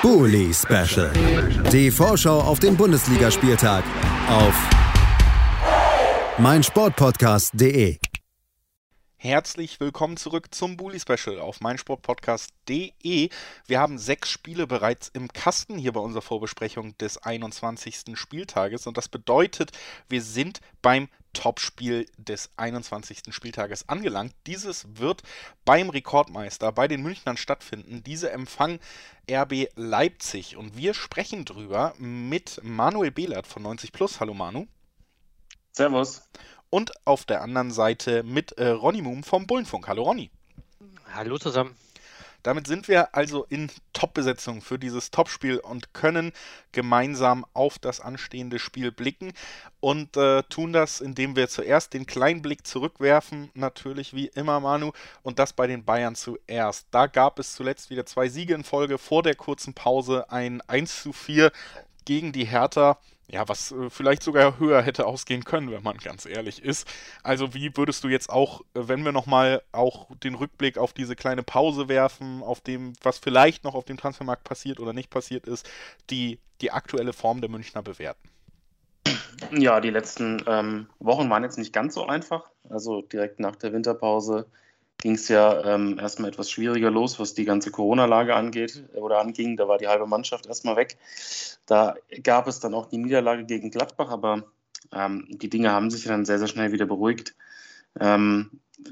Bully Special. Die Vorschau auf den Bundesligaspieltag auf meinsportpodcast.de. Herzlich willkommen zurück zum Bully Special auf meinsportpodcast.de. Wir haben sechs Spiele bereits im Kasten hier bei unserer Vorbesprechung des 21. Spieltages und das bedeutet, wir sind beim Topspiel des 21. Spieltages angelangt. Dieses wird beim Rekordmeister bei den Münchnern stattfinden. Diese empfangen RB Leipzig und wir sprechen drüber mit Manuel Behlert von 90 Plus. Hallo Manu. Servus und auf der anderen Seite mit äh, Ronny Moom vom Bullenfunk. Hallo Ronny. Hallo zusammen. Damit sind wir also in Top-Besetzung für dieses Topspiel und können gemeinsam auf das anstehende Spiel blicken und äh, tun das, indem wir zuerst den kleinen Blick zurückwerfen, natürlich wie immer Manu, und das bei den Bayern zuerst. Da gab es zuletzt wieder zwei Siege in Folge, vor der kurzen Pause ein 1 zu 4 gegen die Hertha ja, was äh, vielleicht sogar höher hätte ausgehen können, wenn man ganz ehrlich ist. Also wie würdest du jetzt auch, äh, wenn wir nochmal auch den Rückblick auf diese kleine Pause werfen, auf dem, was vielleicht noch auf dem Transfermarkt passiert oder nicht passiert ist, die, die aktuelle Form der Münchner bewerten? Ja, die letzten ähm, Wochen waren jetzt nicht ganz so einfach. Also direkt nach der Winterpause ging es ja ähm, erstmal etwas schwieriger los, was die ganze Corona-Lage angeht äh, oder anging. Da war die halbe Mannschaft erstmal weg. Da gab es dann auch die Niederlage gegen Gladbach, aber ähm, die Dinge haben sich dann sehr, sehr schnell wieder beruhigt. Ähm,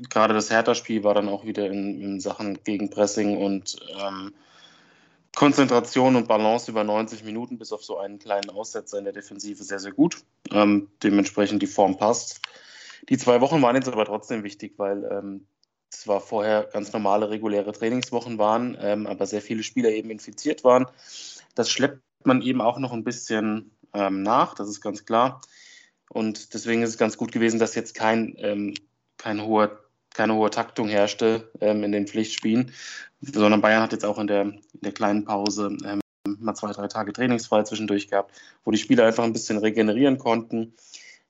gerade das Hertha-Spiel war dann auch wieder in, in Sachen Gegenpressing und ähm, Konzentration und Balance über 90 Minuten bis auf so einen kleinen Aussetzer in der Defensive sehr, sehr gut. Ähm, dementsprechend die Form passt. Die zwei Wochen waren jetzt aber trotzdem wichtig, weil ähm, zwar vorher ganz normale, reguläre Trainingswochen waren, ähm, aber sehr viele Spieler eben infiziert waren. Das schleppt man eben auch noch ein bisschen ähm, nach, das ist ganz klar. Und deswegen ist es ganz gut gewesen, dass jetzt kein, ähm, kein hoher, keine hohe Taktung herrschte ähm, in den Pflichtspielen, sondern Bayern hat jetzt auch in der, in der kleinen Pause ähm, mal zwei, drei Tage trainingsfrei zwischendurch gehabt, wo die Spieler einfach ein bisschen regenerieren konnten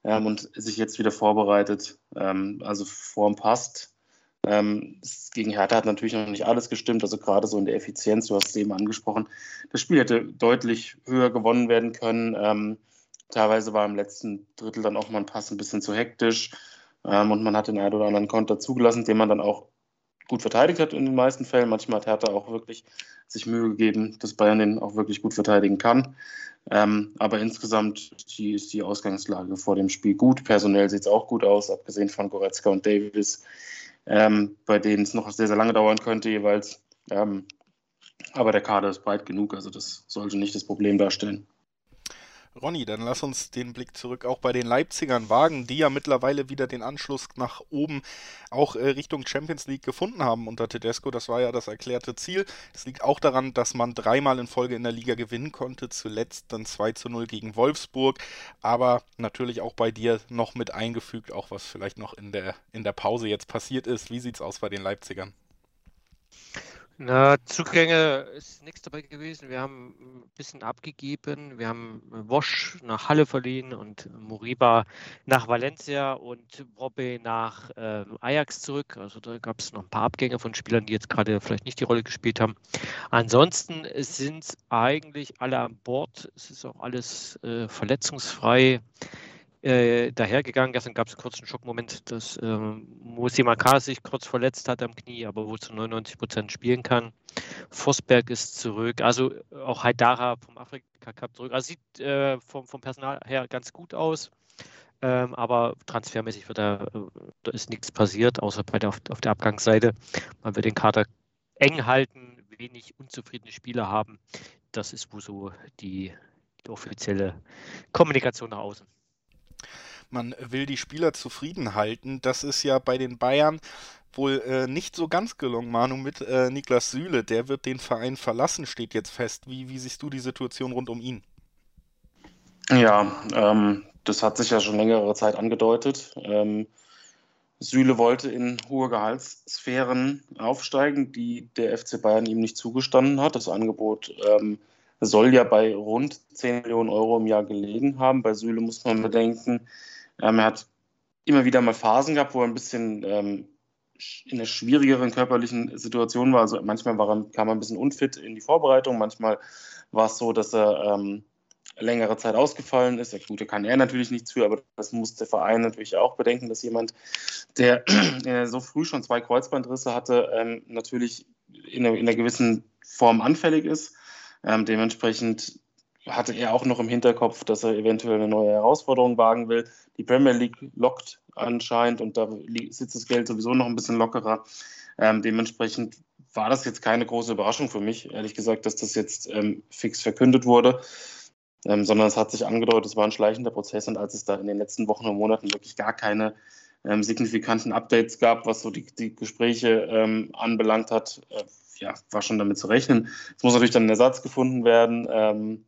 ähm, und sich jetzt wieder vorbereitet. also Form passt ähm, gegen Hertha hat natürlich noch nicht alles gestimmt, also gerade so in der Effizienz, du hast es eben angesprochen. Das Spiel hätte deutlich höher gewonnen werden können. Ähm, teilweise war im letzten Drittel dann auch mal ein Pass ein bisschen zu hektisch ähm, und man hat den einen oder anderen Konter zugelassen, den man dann auch gut verteidigt hat in den meisten Fällen. Manchmal hat Hertha auch wirklich sich Mühe gegeben, dass Bayern den auch wirklich gut verteidigen kann. Ähm, aber insgesamt die, ist die Ausgangslage vor dem Spiel gut. Personell sieht es auch gut aus, abgesehen von Goretzka und Davis ähm, bei denen es noch sehr, sehr lange dauern könnte jeweils. Ähm, aber der Kader ist breit genug, also das sollte nicht das Problem darstellen. Ronny, dann lass uns den Blick zurück auch bei den Leipzigern wagen, die ja mittlerweile wieder den Anschluss nach oben auch äh, Richtung Champions League gefunden haben unter Tedesco. Das war ja das erklärte Ziel. Es liegt auch daran, dass man dreimal in Folge in der Liga gewinnen konnte, zuletzt dann 2 zu 0 gegen Wolfsburg, aber natürlich auch bei dir noch mit eingefügt, auch was vielleicht noch in der, in der Pause jetzt passiert ist. Wie sieht es aus bei den Leipzigern? Na, Zugänge ist nichts dabei gewesen. Wir haben ein bisschen abgegeben. Wir haben Wosch nach Halle verliehen und Moriba nach Valencia und Robbe nach äh, Ajax zurück. Also da gab es noch ein paar Abgänge von Spielern, die jetzt gerade vielleicht nicht die Rolle gespielt haben. Ansonsten sind eigentlich alle an Bord. Es ist auch alles äh, verletzungsfrei äh, dahergegangen. Gestern gab es einen kurzen Schockmoment, dass ähm, Musi Makar sich kurz verletzt hat am Knie, aber wohl zu 99 Prozent spielen kann. Vosberg ist zurück, also auch Haidara vom Afrika Cup zurück. Also sieht äh, vom, vom Personal her ganz gut aus. Ähm, aber transfermäßig wird da, da ist nichts passiert, außer bei der, auf, auf der Abgangsseite. Man wird den Kader eng halten, wenig unzufriedene Spieler haben. Das ist wohl so die offizielle Kommunikation nach außen man will die Spieler zufrieden halten. Das ist ja bei den Bayern wohl äh, nicht so ganz gelungen, Manu, mit äh, Niklas Süle. Der wird den Verein verlassen, steht jetzt fest. Wie, wie siehst du die Situation rund um ihn? Ja, ähm, das hat sich ja schon längere Zeit angedeutet. Ähm, Süle wollte in hohe Gehaltssphären aufsteigen, die der FC Bayern ihm nicht zugestanden hat. Das Angebot ähm, soll ja bei rund 10 Millionen Euro im Jahr gelegen haben. Bei Süle muss man bedenken, ähm, er hat immer wieder mal Phasen gehabt, wo er ein bisschen ähm, in einer schwierigeren körperlichen Situation war. Also manchmal war er, kam er ein bisschen unfit in die Vorbereitung, manchmal war es so, dass er ähm, längere Zeit ausgefallen ist. Gut, da kann er natürlich nichts für, aber das muss der Verein natürlich auch bedenken, dass jemand, der so früh schon zwei Kreuzbandrisse hatte, ähm, natürlich in einer, in einer, gewissen Form anfällig ist. Ähm, dementsprechend hatte er auch noch im Hinterkopf, dass er eventuell eine neue Herausforderung wagen will. Die Premier League lockt anscheinend und da sitzt das Geld sowieso noch ein bisschen lockerer. Ähm, dementsprechend war das jetzt keine große Überraschung für mich, ehrlich gesagt, dass das jetzt ähm, fix verkündet wurde, ähm, sondern es hat sich angedeutet, es war ein schleichender Prozess und als es da in den letzten Wochen und Monaten wirklich gar keine ähm, signifikanten Updates gab, was so die, die Gespräche ähm, anbelangt hat, äh, ja, war schon damit zu rechnen. Es muss natürlich dann ein Ersatz gefunden werden ähm,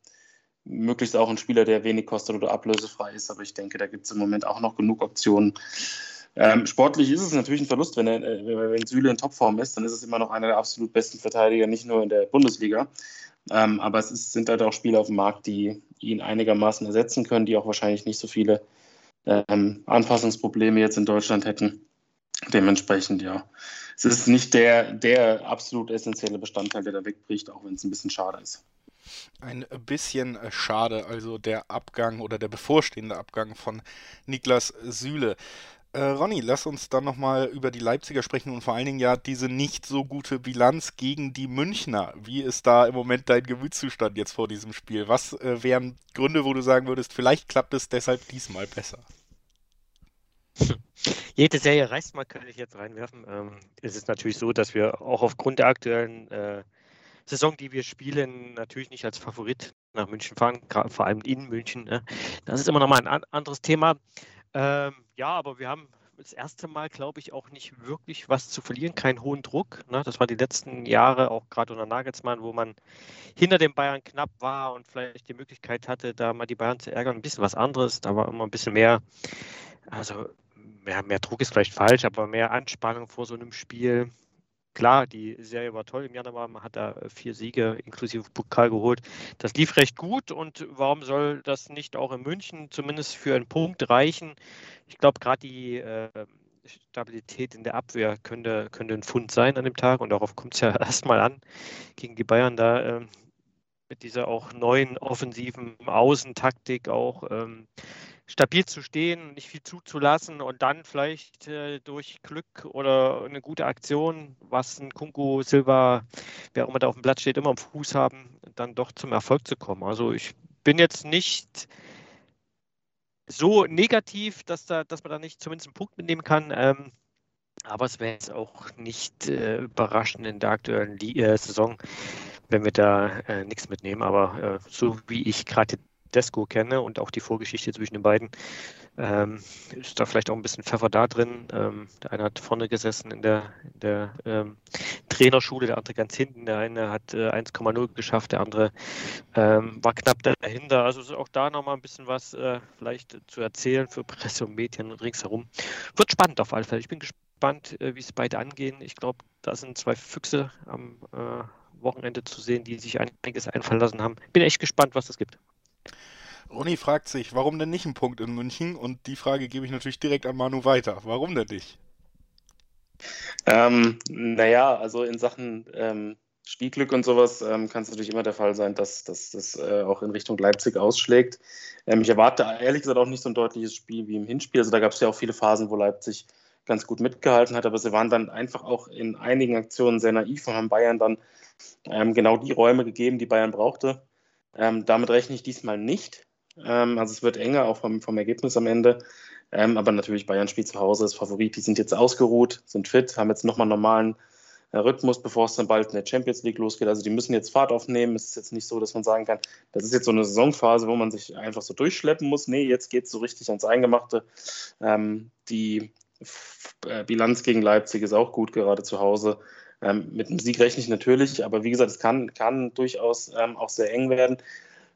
möglichst auch ein Spieler, der wenig kostet oder ablösefrei ist. Aber ich denke, da gibt es im Moment auch noch genug Optionen. Ähm, sportlich ist es natürlich ein Verlust, wenn, er, äh, wenn Süle in Topform ist, dann ist es immer noch einer der absolut besten Verteidiger, nicht nur in der Bundesliga. Ähm, aber es ist, sind halt auch Spieler auf dem Markt, die ihn einigermaßen ersetzen können, die auch wahrscheinlich nicht so viele ähm, Anpassungsprobleme jetzt in Deutschland hätten. Dementsprechend, ja. Es ist nicht der, der absolut essentielle Bestandteil, der da wegbricht, auch wenn es ein bisschen schade ist. Ein bisschen äh, schade, also der Abgang oder der bevorstehende Abgang von Niklas Süle. Äh, Ronny, lass uns dann nochmal über die Leipziger sprechen und vor allen Dingen ja diese nicht so gute Bilanz gegen die Münchner. Wie ist da im Moment dein Gemütszustand jetzt vor diesem Spiel? Was äh, wären Gründe, wo du sagen würdest, vielleicht klappt es deshalb diesmal besser? Jede Serie reißt mal, kann ich jetzt reinwerfen. Ähm, es ist natürlich so, dass wir auch aufgrund der aktuellen äh, Saison, die wir spielen, natürlich nicht als Favorit nach München fahren, vor allem in München. Ne? Das ist immer noch mal ein anderes Thema. Ähm, ja, aber wir haben das erste Mal, glaube ich, auch nicht wirklich was zu verlieren, keinen hohen Druck. Ne? Das war die letzten Jahre, auch gerade unter Nagelsmann, wo man hinter den Bayern knapp war und vielleicht die Möglichkeit hatte, da mal die Bayern zu ärgern. Ein bisschen was anderes, da war immer ein bisschen mehr, also mehr, mehr Druck ist vielleicht falsch, aber mehr Anspannung vor so einem Spiel klar, die Serie war toll im Januar, man hat da vier Siege inklusive Pokal geholt. Das lief recht gut und warum soll das nicht auch in München zumindest für einen Punkt reichen? Ich glaube, gerade die äh, Stabilität in der Abwehr könnte, könnte ein Fund sein an dem Tag und darauf kommt es ja erstmal an, gegen die Bayern da äh, mit dieser auch neuen offensiven Außentaktik auch. Ähm, stabil zu stehen, nicht viel zuzulassen und dann vielleicht äh, durch Glück oder eine gute Aktion, was ein Kunku, Silva, wer auch immer da auf dem Blatt steht, immer am Fuß haben, dann doch zum Erfolg zu kommen. Also ich bin jetzt nicht so negativ, dass, da, dass man da nicht zumindest einen Punkt mitnehmen kann. Ähm, aber es wäre jetzt auch nicht äh, überraschend in der aktuellen äh, Saison, wenn wir da äh, nichts mitnehmen. Aber äh, so wie ich gerade Desco kenne und auch die Vorgeschichte zwischen den beiden, ähm, ist da vielleicht auch ein bisschen Pfeffer da drin. Ähm, der eine hat vorne gesessen in der, in der ähm, Trainerschule, der andere ganz hinten. Der eine hat äh, 1,0 geschafft, der andere ähm, war knapp dahinter. Also ist auch da nochmal ein bisschen was äh, vielleicht zu erzählen für Presse und Medien ringsherum. Wird spannend auf alle Fälle. Ich bin gespannt, äh, wie es beide angehen. Ich glaube, da sind zwei Füchse am äh, Wochenende zu sehen, die sich einiges einfallen lassen haben. Bin echt gespannt, was das gibt. Ronny fragt sich, warum denn nicht ein Punkt in München? Und die Frage gebe ich natürlich direkt an Manu weiter. Warum denn nicht? Ähm, naja, also in Sachen ähm, Spielglück und sowas ähm, kann es natürlich immer der Fall sein, dass das äh, auch in Richtung Leipzig ausschlägt. Ähm, ich erwarte ehrlich gesagt auch nicht so ein deutliches Spiel wie im Hinspiel. Also da gab es ja auch viele Phasen, wo Leipzig ganz gut mitgehalten hat, aber sie waren dann einfach auch in einigen Aktionen sehr naiv und haben Bayern dann ähm, genau die Räume gegeben, die Bayern brauchte. Ähm, damit rechne ich diesmal nicht. Ähm, also es wird enger, auch vom, vom Ergebnis am Ende. Ähm, aber natürlich Bayern spielt zu Hause, ist Favorit. Die sind jetzt ausgeruht, sind fit, haben jetzt nochmal normalen äh, Rhythmus, bevor es dann bald in der Champions League losgeht. Also die müssen jetzt Fahrt aufnehmen. Es ist jetzt nicht so, dass man sagen kann, das ist jetzt so eine Saisonphase, wo man sich einfach so durchschleppen muss. Nee, jetzt geht es so richtig ans Eingemachte. Ähm, die äh, Bilanz gegen Leipzig ist auch gut, gerade zu Hause. Ähm, mit dem Sieg rechne ich natürlich, aber wie gesagt, es kann, kann durchaus ähm, auch sehr eng werden.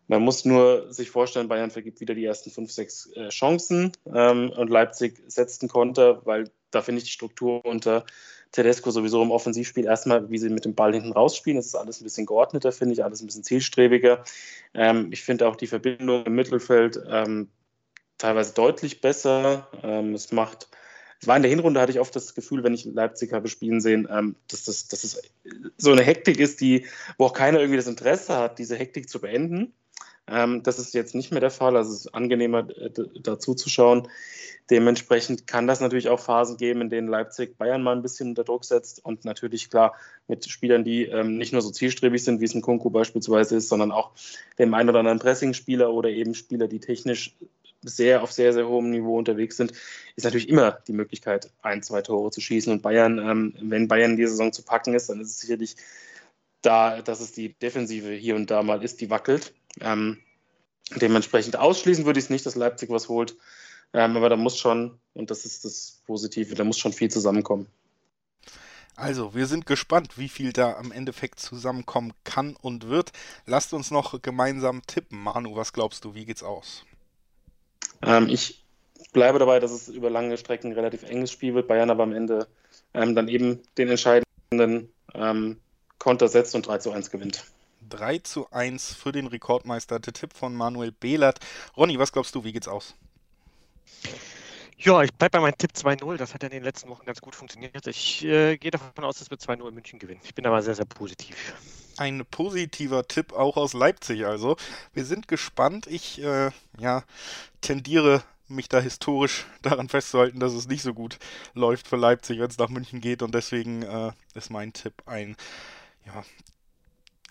Man muss nur sich vorstellen, Bayern vergibt wieder die ersten fünf, sechs äh, Chancen ähm, und Leipzig setzt einen Konter, weil da finde ich die Struktur unter Tedesco sowieso im Offensivspiel erstmal, wie sie mit dem Ball hinten rausspielen. Das ist alles ein bisschen geordneter, finde ich, alles ein bisschen zielstrebiger. Ähm, ich finde auch die Verbindung im Mittelfeld ähm, teilweise deutlich besser. Ähm, es macht es war in der Hinrunde, hatte ich oft das Gefühl, wenn ich Leipzig habe spielen sehen, ähm, dass, das, dass es so eine Hektik ist, die, wo auch keiner irgendwie das Interesse hat, diese Hektik zu beenden. Ähm, das ist jetzt nicht mehr der Fall. Also es ist angenehmer, äh, dazu zu schauen. Dementsprechend kann das natürlich auch Phasen geben, in denen Leipzig Bayern mal ein bisschen unter Druck setzt und natürlich klar mit Spielern, die ähm, nicht nur so zielstrebig sind, wie es ein Kunku beispielsweise ist, sondern auch dem einen oder anderen Pressing-Spieler oder eben Spieler, die technisch sehr auf sehr, sehr hohem Niveau unterwegs sind, ist natürlich immer die Möglichkeit, ein, zwei Tore zu schießen. Und Bayern, ähm, wenn Bayern dieser Saison zu packen ist, dann ist es sicherlich da, dass es die Defensive hier und da mal ist, die wackelt. Ähm, dementsprechend ausschließen würde ich es nicht, dass Leipzig was holt. Ähm, aber da muss schon, und das ist das Positive, da muss schon viel zusammenkommen. Also, wir sind gespannt, wie viel da am Endeffekt zusammenkommen kann und wird. Lasst uns noch gemeinsam tippen. Manu, was glaubst du, wie geht's aus? Ähm, ich bleibe dabei, dass es über lange Strecken ein relativ enges Spiel wird. Bayern aber am Ende ähm, dann eben den entscheidenden ähm, Konter setzt und 3 zu 1 gewinnt. 3 zu 1 für den Rekordmeister. Der Tipp von Manuel Behlert. Ronny, was glaubst du, wie geht's aus? Ja, ich bleibe bei meinem Tipp 2-0. Das hat ja in den letzten Wochen ganz gut funktioniert. Ich äh, gehe davon aus, dass wir 2-0 in München gewinnen. Ich bin aber sehr, sehr positiv. Ein positiver Tipp auch aus Leipzig also. Wir sind gespannt. Ich äh, ja, tendiere mich da historisch daran festzuhalten, dass es nicht so gut läuft für Leipzig, wenn es nach München geht. Und deswegen äh, ist mein Tipp ein ja,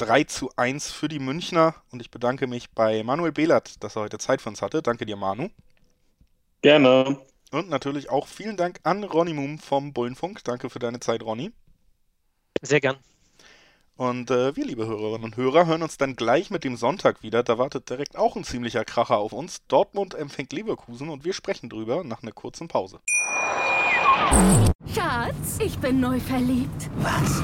3 zu 1 für die Münchner. Und ich bedanke mich bei Manuel Behlert, dass er heute Zeit für uns hatte. Danke dir, Manu. Gerne. Und natürlich auch vielen Dank an Ronny Moom vom Bullenfunk. Danke für deine Zeit, Ronny. Sehr gern. Und äh, wir, liebe Hörerinnen und Hörer, hören uns dann gleich mit dem Sonntag wieder. Da wartet direkt auch ein ziemlicher Kracher auf uns. Dortmund empfängt Leverkusen und wir sprechen drüber nach einer kurzen Pause. Schatz, ich bin neu verliebt. Was?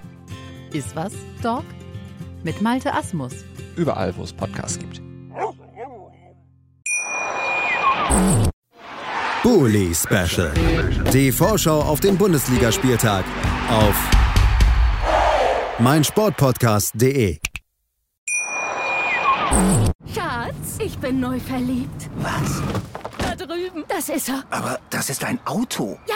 Iswas Dog mit Malte Asmus. Überall, wo es Podcasts gibt. Bully Special. Die Vorschau auf den Bundesligaspieltag auf meinsportpodcast.de. Schatz, ich bin neu verliebt. Was? Da drüben. Das ist er. Aber das ist ein Auto. Ja,